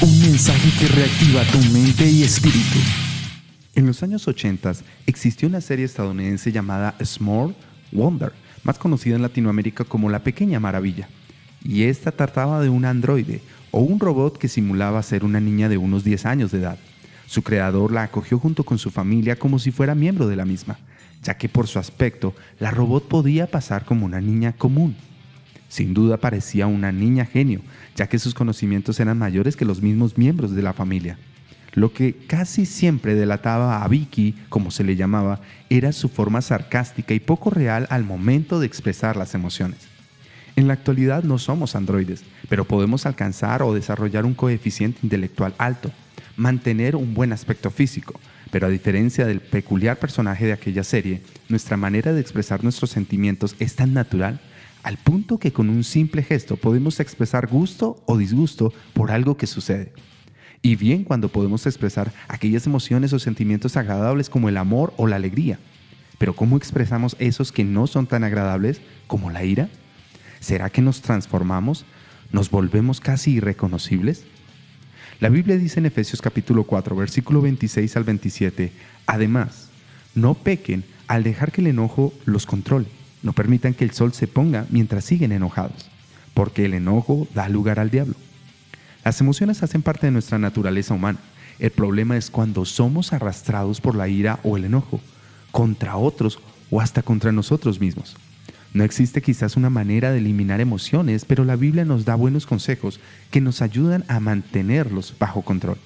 Un mensaje que reactiva tu mente y espíritu. En los años 80 existió una serie estadounidense llamada Small Wonder, más conocida en Latinoamérica como La Pequeña Maravilla. Y esta trataba de un androide o un robot que simulaba ser una niña de unos 10 años de edad. Su creador la acogió junto con su familia como si fuera miembro de la misma, ya que por su aspecto la robot podía pasar como una niña común. Sin duda parecía una niña genio, ya que sus conocimientos eran mayores que los mismos miembros de la familia. Lo que casi siempre delataba a Vicky, como se le llamaba, era su forma sarcástica y poco real al momento de expresar las emociones. En la actualidad no somos androides, pero podemos alcanzar o desarrollar un coeficiente intelectual alto, mantener un buen aspecto físico, pero a diferencia del peculiar personaje de aquella serie, nuestra manera de expresar nuestros sentimientos es tan natural al punto que con un simple gesto podemos expresar gusto o disgusto por algo que sucede. Y bien cuando podemos expresar aquellas emociones o sentimientos agradables como el amor o la alegría. Pero ¿cómo expresamos esos que no son tan agradables como la ira? ¿Será que nos transformamos? ¿Nos volvemos casi irreconocibles? La Biblia dice en Efesios capítulo 4, versículo 26 al 27, además, no pequen al dejar que el enojo los controle. No permitan que el sol se ponga mientras siguen enojados, porque el enojo da lugar al diablo. Las emociones hacen parte de nuestra naturaleza humana. El problema es cuando somos arrastrados por la ira o el enojo, contra otros o hasta contra nosotros mismos. No existe quizás una manera de eliminar emociones, pero la Biblia nos da buenos consejos que nos ayudan a mantenerlos bajo control.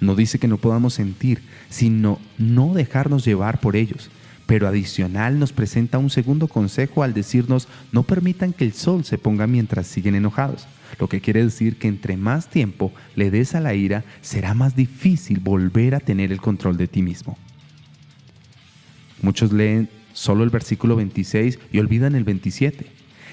No dice que no podamos sentir, sino no dejarnos llevar por ellos. Pero adicional nos presenta un segundo consejo al decirnos no permitan que el sol se ponga mientras siguen enojados. Lo que quiere decir que entre más tiempo le des a la ira, será más difícil volver a tener el control de ti mismo. Muchos leen solo el versículo 26 y olvidan el 27.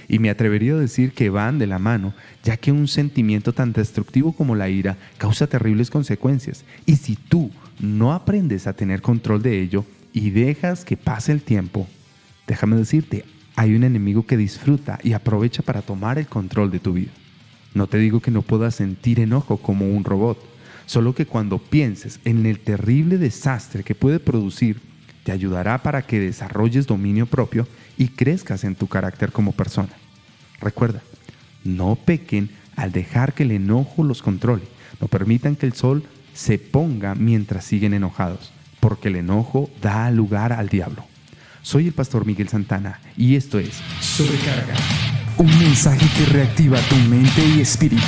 Y me atrevería a decir que van de la mano, ya que un sentimiento tan destructivo como la ira causa terribles consecuencias. Y si tú no aprendes a tener control de ello y dejas que pase el tiempo, déjame decirte, hay un enemigo que disfruta y aprovecha para tomar el control de tu vida. No te digo que no puedas sentir enojo como un robot, solo que cuando pienses en el terrible desastre que puede producir, te ayudará para que desarrolles dominio propio y crezcas en tu carácter como persona. Recuerda, no pequen al dejar que el enojo los controle. No permitan que el sol se ponga mientras siguen enojados, porque el enojo da lugar al diablo. Soy el pastor Miguel Santana y esto es Sobrecarga. un mensaje que reactiva tu mente y espíritu.